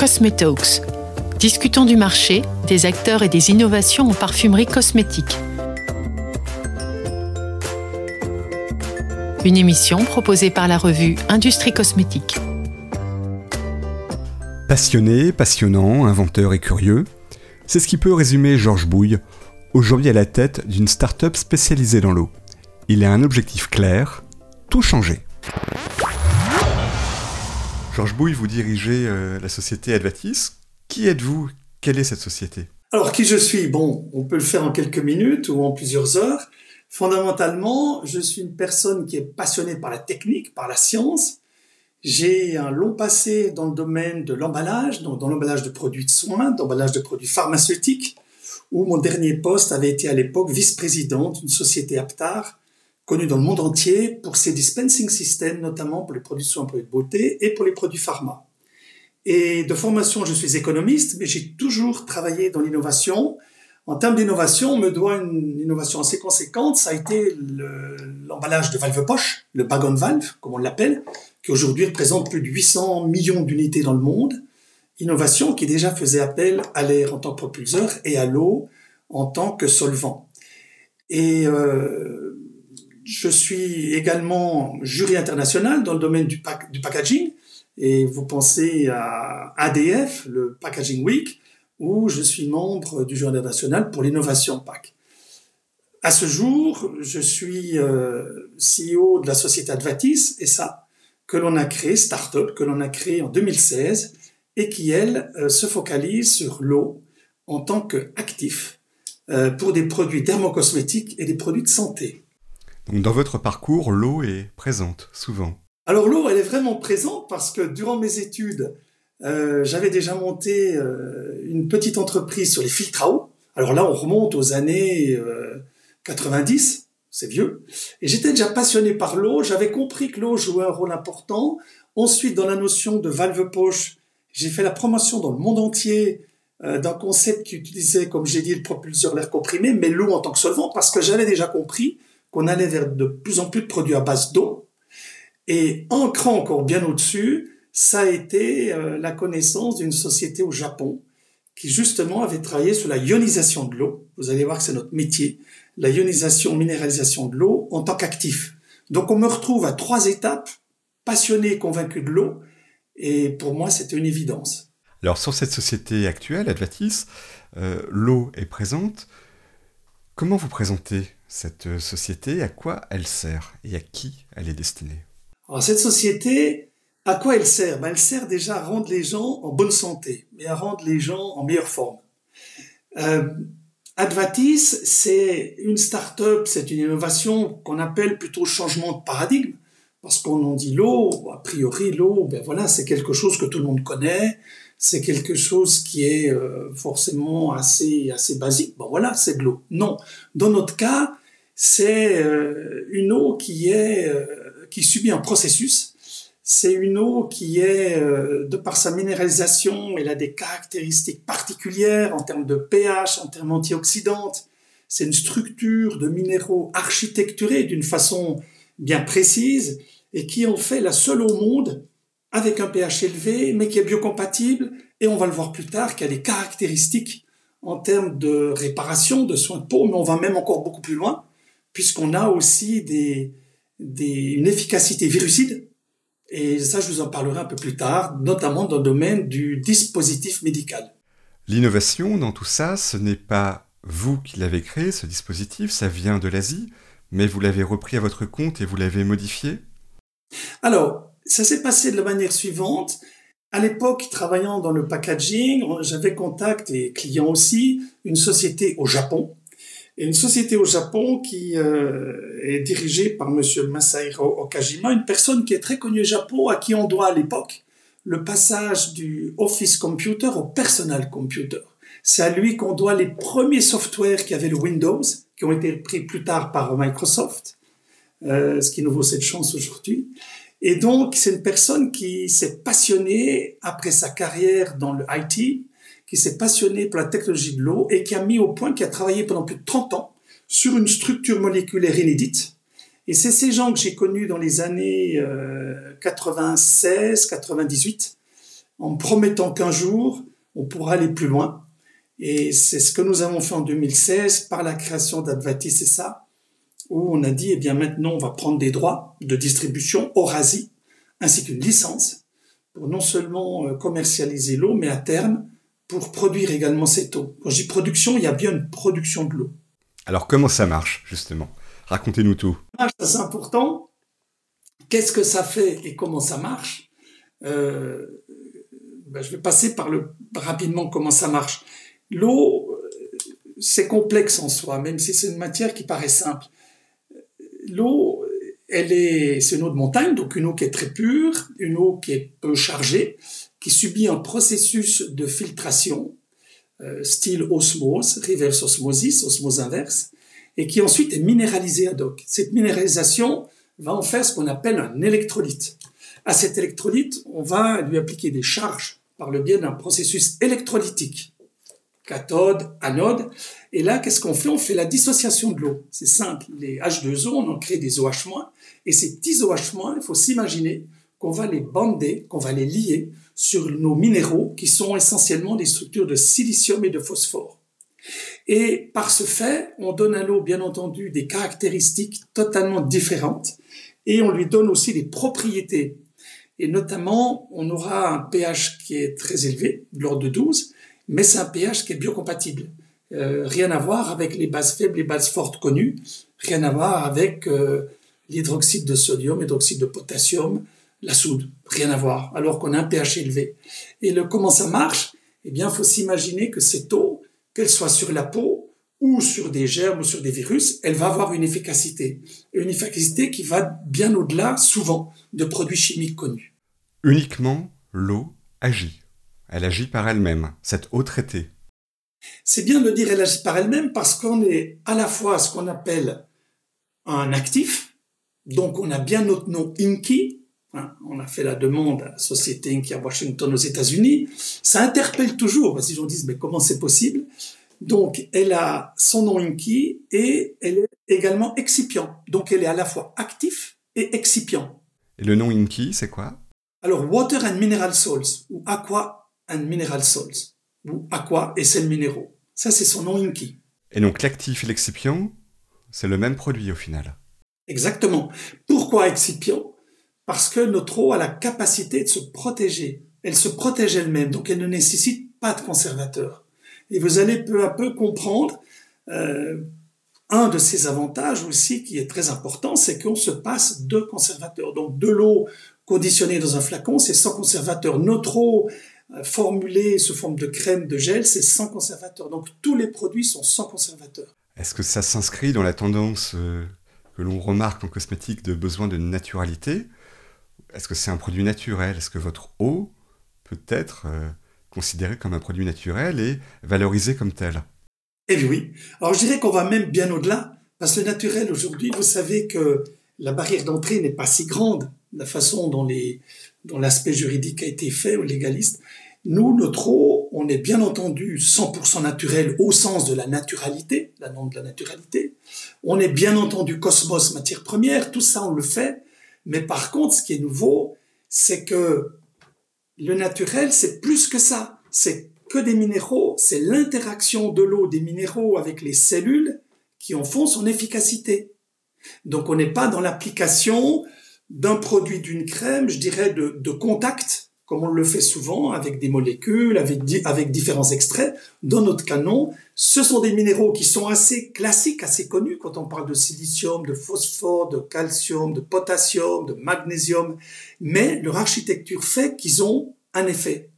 Cosmetalks. Discutons du marché, des acteurs et des innovations en parfumerie cosmétique. Une émission proposée par la revue Industrie Cosmétique. Passionné, passionnant, inventeur et curieux, c'est ce qui peut résumer Georges Bouille, aujourd'hui à la tête d'une start-up spécialisée dans l'eau. Il a un objectif clair, tout changer. Georges Bouille, vous dirigez euh, la société Advatis. Qui êtes-vous? Quelle est cette société? Alors, qui je suis? Bon, on peut le faire en quelques minutes ou en plusieurs heures. Fondamentalement, je suis une personne qui est passionnée par la technique, par la science. J'ai un long passé dans le domaine de l'emballage, donc dans l'emballage de produits de soins, d'emballage de produits pharmaceutiques, où mon dernier poste avait été à l'époque vice-président d'une société Aptar, connue dans le monde entier pour ses dispensing systems, notamment pour les produits de soins, produits de beauté et pour les produits pharma. Et de formation, je suis économiste, mais j'ai toujours travaillé dans l'innovation, en termes d'innovation, on me doit une innovation assez conséquente. Ça a été l'emballage de valve poche, le bag on valve, comme on l'appelle, qui aujourd'hui représente plus de 800 millions d'unités dans le monde. Innovation qui déjà faisait appel à l'air en tant que propulseur et à l'eau en tant que solvant. Et euh, je suis également jury international dans le domaine du, du packaging. Et vous pensez à ADF, le Packaging Week, où je suis membre du Journal national pour l'innovation PAC. À ce jour, je suis euh, CEO de la société Advatis, et ça, que l'on a créé, start-up, que l'on a créé en 2016, et qui, elle, euh, se focalise sur l'eau en tant qu'actif euh, pour des produits dermocosmétiques et des produits de santé. Donc dans votre parcours, l'eau est présente souvent. Alors l'eau, elle est vraiment présente parce que durant mes études, euh, j'avais déjà monté euh, une petite entreprise sur les filtres à eau. Alors là, on remonte aux années 90, euh, c'est vieux. Et j'étais déjà passionné par l'eau. J'avais compris que l'eau jouait un rôle important. Ensuite, dans la notion de valve poche, j'ai fait la promotion dans le monde entier d'un concept qui utilisait, comme j'ai dit, le propulseur l'air comprimé, mais l'eau en tant que solvant, parce que j'avais déjà compris qu'on allait vers de plus en plus de produits à base d'eau. Et ancrant encore bien au-dessus, ça a été euh, la connaissance d'une société au Japon qui justement avait travaillé sur la ionisation de l'eau. Vous allez voir que c'est notre métier, la ionisation, minéralisation de l'eau en tant qu'actif. Donc on me retrouve à trois étapes, passionné et convaincu de l'eau, et pour moi c'était une évidence. Alors sur cette société actuelle, Advatis, euh, l'eau est présente. Comment vous présentez cette société? À quoi elle sert? Et à qui elle est destinée? Alors cette société, à quoi elle sert? Ben, Elle sert déjà à rendre les gens en bonne santé, mais à rendre les gens en meilleure forme. Euh, Advatis, c'est une start-up, c'est une innovation qu'on appelle plutôt changement de paradigme, parce qu'on en dit l'eau, a priori l'eau, ben voilà, c'est quelque chose que tout le monde connaît, c'est quelque chose qui est euh, forcément assez assez basique. Bon voilà, c'est de l'eau. Non, dans notre cas, c'est euh, une eau qui est euh, qui subit un processus c'est une eau qui est, de par sa minéralisation, elle a des caractéristiques particulières en termes de pH, en termes antioxydantes. C'est une structure de minéraux architecturée d'une façon bien précise et qui en fait la seule au monde avec un pH élevé, mais qui est biocompatible. Et on va le voir plus tard, qui a des caractéristiques en termes de réparation, de soins de peau, mais on va même encore beaucoup plus loin, puisqu'on a aussi des, une efficacité virucide et ça, je vous en parlerai un peu plus tard, notamment dans le domaine du dispositif médical. L'innovation dans tout ça, ce n'est pas vous qui l'avez créé, ce dispositif, ça vient de l'Asie, mais vous l'avez repris à votre compte et vous l'avez modifié? Alors, ça s'est passé de la manière suivante. À l'époque, travaillant dans le packaging, j'avais contact et client aussi, une société au Japon et une société au Japon qui euh, est dirigée par Monsieur Masahiro Okajima, une personne qui est très connue au Japon, à qui on doit à l'époque le passage du Office Computer au Personal Computer. C'est à lui qu'on doit les premiers softwares qui avaient le Windows, qui ont été pris plus tard par Microsoft, euh, ce qui nous vaut cette chance aujourd'hui. Et donc, c'est une personne qui s'est passionnée après sa carrière dans le IT, qui s'est passionné pour la technologie de l'eau et qui a mis au point, qui a travaillé pendant plus de 30 ans sur une structure moléculaire inédite. Et c'est ces gens que j'ai connus dans les années 96, euh, 98, en promettant qu'un jour, on pourra aller plus loin. Et c'est ce que nous avons fait en 2016 par la création d'Advati, c'est ça, où on a dit, eh bien maintenant, on va prendre des droits de distribution Orasi, ainsi qu'une licence, pour non seulement euh, commercialiser l'eau, mais à terme, pour produire également cette eau. Quand je dis production, il y a bien une production de l'eau. Alors comment ça marche, justement? Racontez-nous tout. C'est important. Qu'est-ce que ça fait et comment ça marche? Euh, ben, Je vais passer par le rapidement comment ça marche. L'eau, c'est complexe en soi, même si c'est une matière qui paraît simple. L'eau, est, c'est une eau de montagne, donc une eau qui est très pure, une eau qui est peu chargée, qui subit un processus de filtration, euh, style osmose, reverse osmosis, osmose inverse, et qui ensuite est minéralisée ad hoc. Cette minéralisation va en faire ce qu'on appelle un électrolyte. À cet électrolyte, on va lui appliquer des charges par le biais d'un processus électrolytique. Cathode, anode. Et là, qu'est-ce qu'on fait? On fait la dissociation de l'eau. C'est simple. Les H2O, on en crée des OH-. Et ces petits OH-, il faut s'imaginer qu'on va les bander, qu'on va les lier sur nos minéraux qui sont essentiellement des structures de silicium et de phosphore. Et par ce fait, on donne à l'eau, bien entendu, des caractéristiques totalement différentes et on lui donne aussi des propriétés. Et notamment, on aura un pH qui est très élevé, de l'ordre de 12, mais c'est un pH qui est biocompatible. Euh, rien à voir avec les bases faibles et bases fortes connues, rien à voir avec euh, l'hydroxyde de sodium, l'hydroxyde de potassium, la soude, rien à voir, alors qu'on a un pH élevé. Et le, comment ça marche? Eh bien, il faut s'imaginer que cette eau, qu'elle soit sur la peau ou sur des germes ou sur des virus, elle va avoir une efficacité. une efficacité qui va bien au-delà, souvent, de produits chimiques connus. Uniquement l'eau agit. Elle agit par elle-même, cette eau traitée. C'est bien de dire elle agit par elle-même parce qu'on est à la fois ce qu'on appelle un actif, donc on a bien notre nom INKI, Hein, on a fait la demande à la société Inky à Washington aux États-Unis. Ça interpelle toujours parce que les gens disent mais comment c'est possible? Donc elle a son nom Inky et elle est également excipient. Donc elle est à la fois actif et excipient. Et le nom Inky, c'est quoi? Alors Water and Mineral Salts ou Aqua and Mineral Salts ou Aqua et sels minéraux. Ça c'est son nom Inky. Et donc l'actif et l'excipient, c'est le même produit au final. Exactement. Pourquoi excipient? Parce que notre eau a la capacité de se protéger. Elle se protège elle-même, donc elle ne nécessite pas de conservateur. Et vous allez peu à peu comprendre euh, un de ces avantages aussi qui est très important, c'est qu'on se passe de conservateurs. Donc de l'eau conditionnée dans un flacon, c'est sans conservateur. Notre eau euh, formulée sous forme de crème, de gel, c'est sans conservateur. Donc tous les produits sont sans conservateur. Est-ce que ça s'inscrit dans la tendance euh, que l'on remarque en cosmétique de besoin de naturalité? Est-ce que c'est un produit naturel? Est-ce que votre eau peut être euh, considérée comme un produit naturel et valorisée comme tel Eh oui. Alors je dirais qu'on va même bien au-delà, parce que le naturel aujourd'hui, vous savez que la barrière d'entrée n'est pas si grande, la façon dont, les, dont l'aspect juridique a été fait au légaliste. Nous, notre eau, on est bien entendu 100% naturel au sens de la naturalité, la norme de la naturalité. On est bien entendu cosmos, matière première, tout ça on le fait, mais par contre, ce qui est nouveau, c'est que le naturel, c'est plus que ça. C'est que des minéraux, c'est l'interaction de l'eau des minéraux avec les cellules qui en font son efficacité. Donc on n'est pas dans l'application d'un produit, d'une crème, je dirais, de, de contact comme on le fait souvent avec des molécules, avec, différents extraits. Dans notre canon, ce sont des minéraux qui sont assez classiques, assez connus quand on parle de silicium, de phosphore, de calcium, de potassium, de magnésium, mais leur architecture fait qu'ils ont un effet.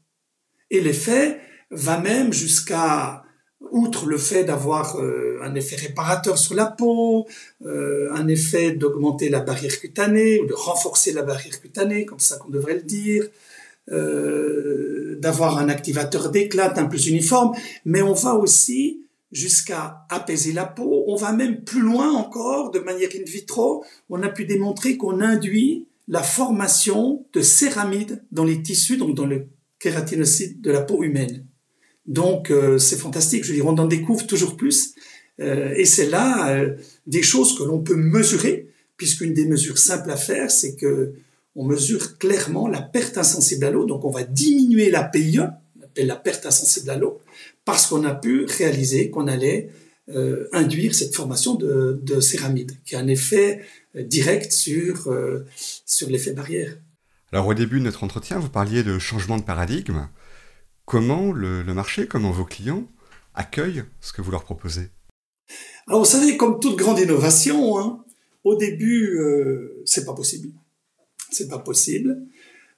Et l'effet va même jusqu'à, outre le fait d'avoir euh, un effet réparateur sur la peau, euh, un effet d'augmenter la barrière cutanée ou de renforcer la barrière cutanée, comme ça qu'on devrait le dire, euh, d'avoir un activateur d'éclat un plus uniforme, mais on va aussi jusqu'à apaiser la peau. On va même plus loin encore, de manière in vitro. On a pu démontrer qu'on induit la formation de céramides dans les tissus, donc dans le kératinocyte de la peau humaine. Donc euh, c'est fantastique. Je veux dire, on en découvre toujours plus. Euh, et c'est là des choses que l'on peut mesurer, puisqu'une des mesures simples à faire, c'est que on mesure clairement la perte insensible à l'eau. Donc on va diminuer la PIE, on appelle la perte insensible à l'eau, parce qu'on a pu réaliser qu'on allait euh, induire cette formation de, de, céramide, qui a un effet euh, direct sur, euh, sur l'effet barrière. Alors au début de notre entretien, vous parliez de changement de paradigme. Comment le, le marché, comment vos clients accueillent ce que vous leur proposez? Alors vous savez, comme toute grande innovation, hein, au début, euh, c'est pas possible. C'est pas possible.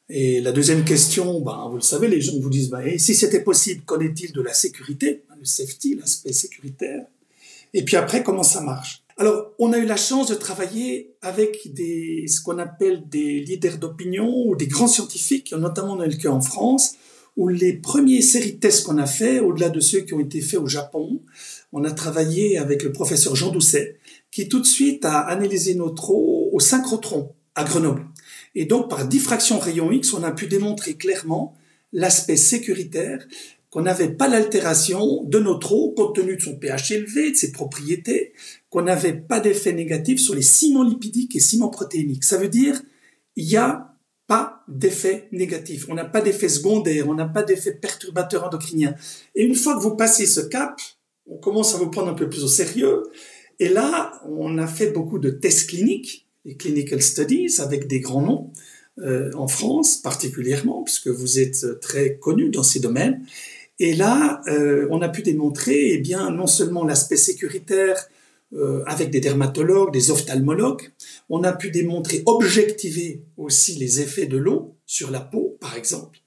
Et la deuxième question, ben, vous le savez, les gens vous disent, ben, si c'était possible, qu'en est-il de la sécurité, le safety, l'aspect sécuritaire? Et puis après, comment ça marche? Alors, on a eu la chance de travailler avec des, ce qu'on appelle des leaders d'opinion ou des grands scientifiques, notamment a le cas en France, où les premiers séries de tests qu'on a fait, au-delà de ceux qui ont été faits au Japon, on a travaillé avec le professeur Jean Doucet, qui tout de suite a analysé notre eau au synchrotron à Grenoble. Et donc, par diffraction rayon X, on a pu démontrer clairement l'aspect sécuritaire qu'on n'avait pas l'altération de notre eau compte tenu de son pH élevé, de ses propriétés, qu'on n'avait pas d'effet négatif sur les ciments lipidiques et ciments protéiniques. Ça veut dire, il n'y a pas d'effet négatif, on n'a pas d'effet secondaire, on n'a pas d'effet perturbateur endocrinien. Et une fois que vous passez ce cap, on commence à vous prendre un peu plus au sérieux. Et là, on a fait beaucoup de tests cliniques, les clinical studies, avec des grands noms, euh, en France particulièrement, puisque vous êtes très connu dans ces domaines. Et là, euh, on a pu démontrer, eh bien, non seulement l'aspect sécuritaire euh, avec des dermatologues, des ophtalmologues, on a pu démontrer, objectiver aussi les effets de l'eau sur la peau, par exemple.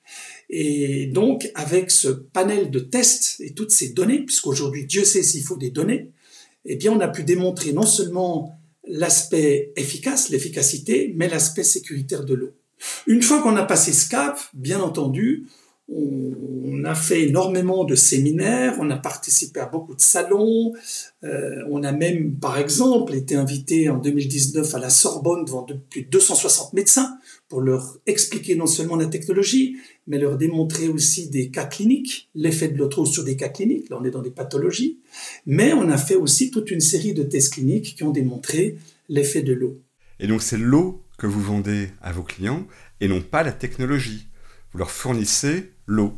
Et donc, avec ce panel de tests et toutes ces données, puisqu'aujourd'hui, Dieu sait s'il faut des données, eh bien, on a pu démontrer non seulement l'aspect efficace, l'efficacité, mais l'aspect sécuritaire de l'eau. Une fois qu'on a passé ce cap, bien entendu, on a fait énormément de séminaires, on a participé à beaucoup de salons, euh, on a même, par exemple, été invité en 2019 à la Sorbonne devant plus de 260 médecins pour leur expliquer non seulement la technologie, mais leur démontrer aussi des cas cliniques, l'effet de l'autre sur des cas cliniques, là on est dans des pathologies, mais on a fait aussi toute une série de tests cliniques qui ont démontré l'effet de l'eau. Et donc c'est l'eau que vous vendez à vos clients et non pas la technologie. Vous leur fournissez l'eau.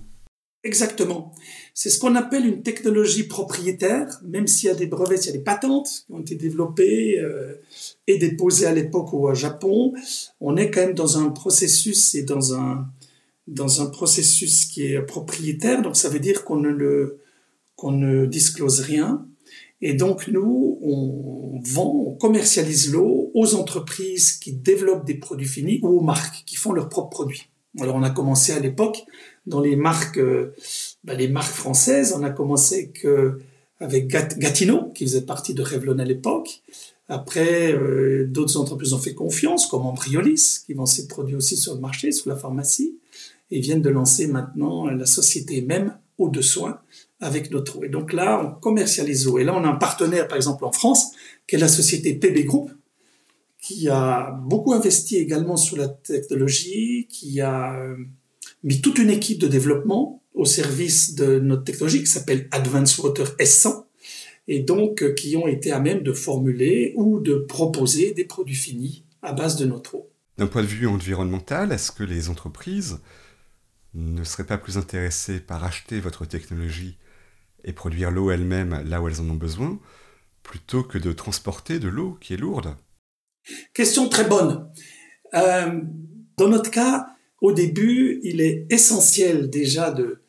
Exactement. C'est ce qu'on appelle une technologie propriétaire, même s'il y a des brevets, s'il y a des patentes qui ont été développées euh, et déposées à l'époque au Japon. On est quand même dans un processus et dans un, dans un processus qui est propriétaire, donc ça veut dire qu'on ne, qu'on ne disclose rien. Et donc nous, on vend, on commercialise l'eau aux entreprises qui développent des produits finis ou aux marques qui font leurs propres produits. Alors on a commencé à l'époque dans les marques, bah, les marques françaises. On a commencé avec Gatineau, qui faisait partie de Revlon à l'époque. Après, euh, d'autres entreprises ont fait confiance, comme Ambriolis, qui vend ses produits aussi sur le marché, sous la pharmacie, et viennent de lancer maintenant la société même eau de soins avec notre eau. Et donc là, on commercialise l'eau. Et là, on a un partenaire, par exemple en France, qui est la société PB Group, qui a beaucoup investi également sur la technologie, qui a euh, mis toute une équipe de développement au service de notre technologie qui s'appelle Advanced Water S100 et donc euh, qui ont été à même de formuler ou de proposer des produits finis à base de notre eau. D'un point de vue environnemental, est-ce que les entreprises ne seraient pas plus intéressées par acheter votre technologie et produire l'eau elle-même là où elles en ont besoin, plutôt que de transporter de l'eau qui est lourde? Question très bonne. Euh, dans notre cas, au début, il est essentiel déjà de,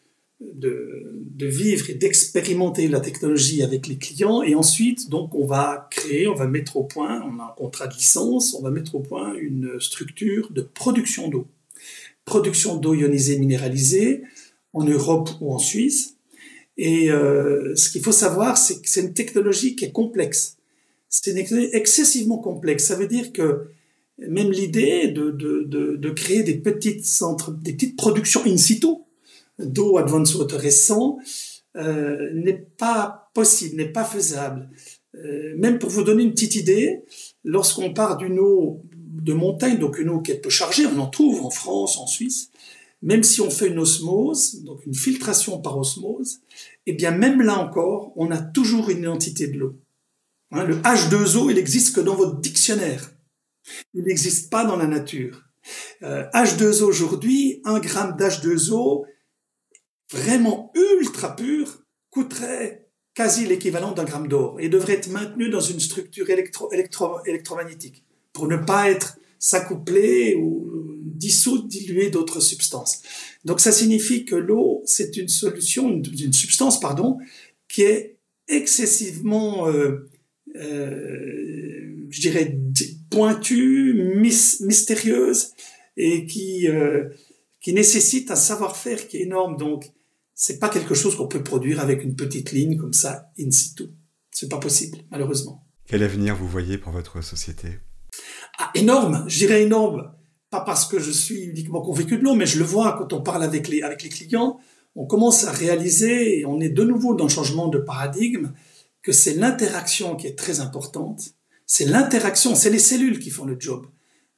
de, vivre et d'expérimenter la technologie avec les clients. Et ensuite, donc, on va créer, on va mettre au point, on a un contrat de licence, on va mettre au point une structure de production d'eau. Production d'eau ionisée minéralisée en Europe ou en Suisse. Et euh, ce qu'il faut savoir, c'est que c'est une technologie qui est complexe c'est excessivement complexe. Ça veut dire que même l'idée de, de, de, créer des petites, centres, des petites productions in situ d'eau advanced water récent euh, n'est pas possible, n'est pas faisable. Euh, même pour vous donner une petite idée, lorsqu'on part d'une eau de montagne, donc une eau qui est peu chargée, on en trouve en France, en Suisse, même si on fait une osmose, donc une filtration par osmose, eh bien même là encore, on a toujours une identité de l'eau. Hein, le H2O, il existe que dans votre dictionnaire. Il n'existe pas dans la nature. H2O aujourd'hui, un gramme d'H2O vraiment ultra pur coûterait quasi l'équivalent d'un gramme d'or et devrait être maintenu dans une structure électro, électro, électromagnétique pour ne pas être s'accoupler ou dissoudre, diluer d'autres substances. Donc ça signifie que l'eau, c'est une solution, une, substance, pardon, qui est excessivement, euh, euh, je dirais, pointue, mystérieuse et qui, euh, qui nécessite un savoir-faire qui est énorme. Donc, c'est pas quelque chose qu'on peut produire avec une petite ligne comme ça, in situ. C'est pas possible, malheureusement. Quel avenir vous voyez pour votre société? Ah, Énorme, je dirais énorme. Pas parce que je suis uniquement convaincu de l'eau, mais je le vois quand on parle avec les, avec les clients. On commence à réaliser, et on est de nouveau dans le changement de paradigme, que c'est l'interaction qui est très importante. C'est l'interaction, c'est les cellules qui font le job.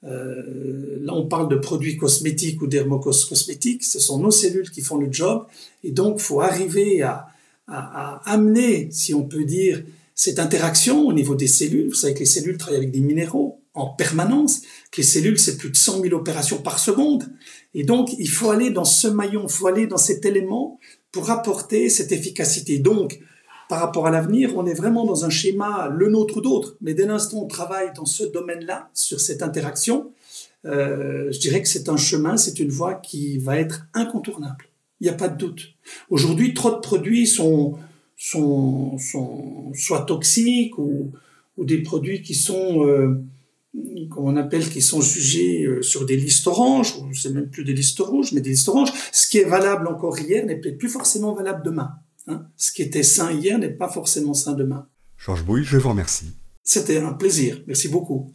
Euh, là, on parle de produits cosmétiques ou dermocosmétiques. Ce sont nos cellules qui font le job. Et donc, faut arriver à, à, à, amener, si on peut dire, cette interaction au niveau des cellules. Vous savez que les cellules travaillent avec des minéraux en permanence, que les cellules, c'est plus de 100 000 opérations par seconde. Et donc, il faut aller dans ce maillon, il faut aller dans cet élément pour apporter cette efficacité. Donc, par rapport à l'avenir, on est vraiment dans un schéma le nôtre d'autre. Mais dès l'instant on travaille dans ce domaine-là, sur cette interaction, euh, je dirais que c'est un chemin, c'est une voie qui va être incontournable. Il n'y a pas de doute. Aujourd'hui, trop de produits sont, sont, sont soit toxiques ou, ou des produits qui sont, euh, on appelle, qui sont jugés euh, sur des listes oranges, ou c'est même plus des listes rouges, mais des listes oranges. Ce qui est valable encore hier n'est peut-être plus forcément valable demain. Hein. Ce qui était sain hier n'est pas forcément sain demain. Georges Bouille, je vous remercie. C'était un plaisir. Merci beaucoup.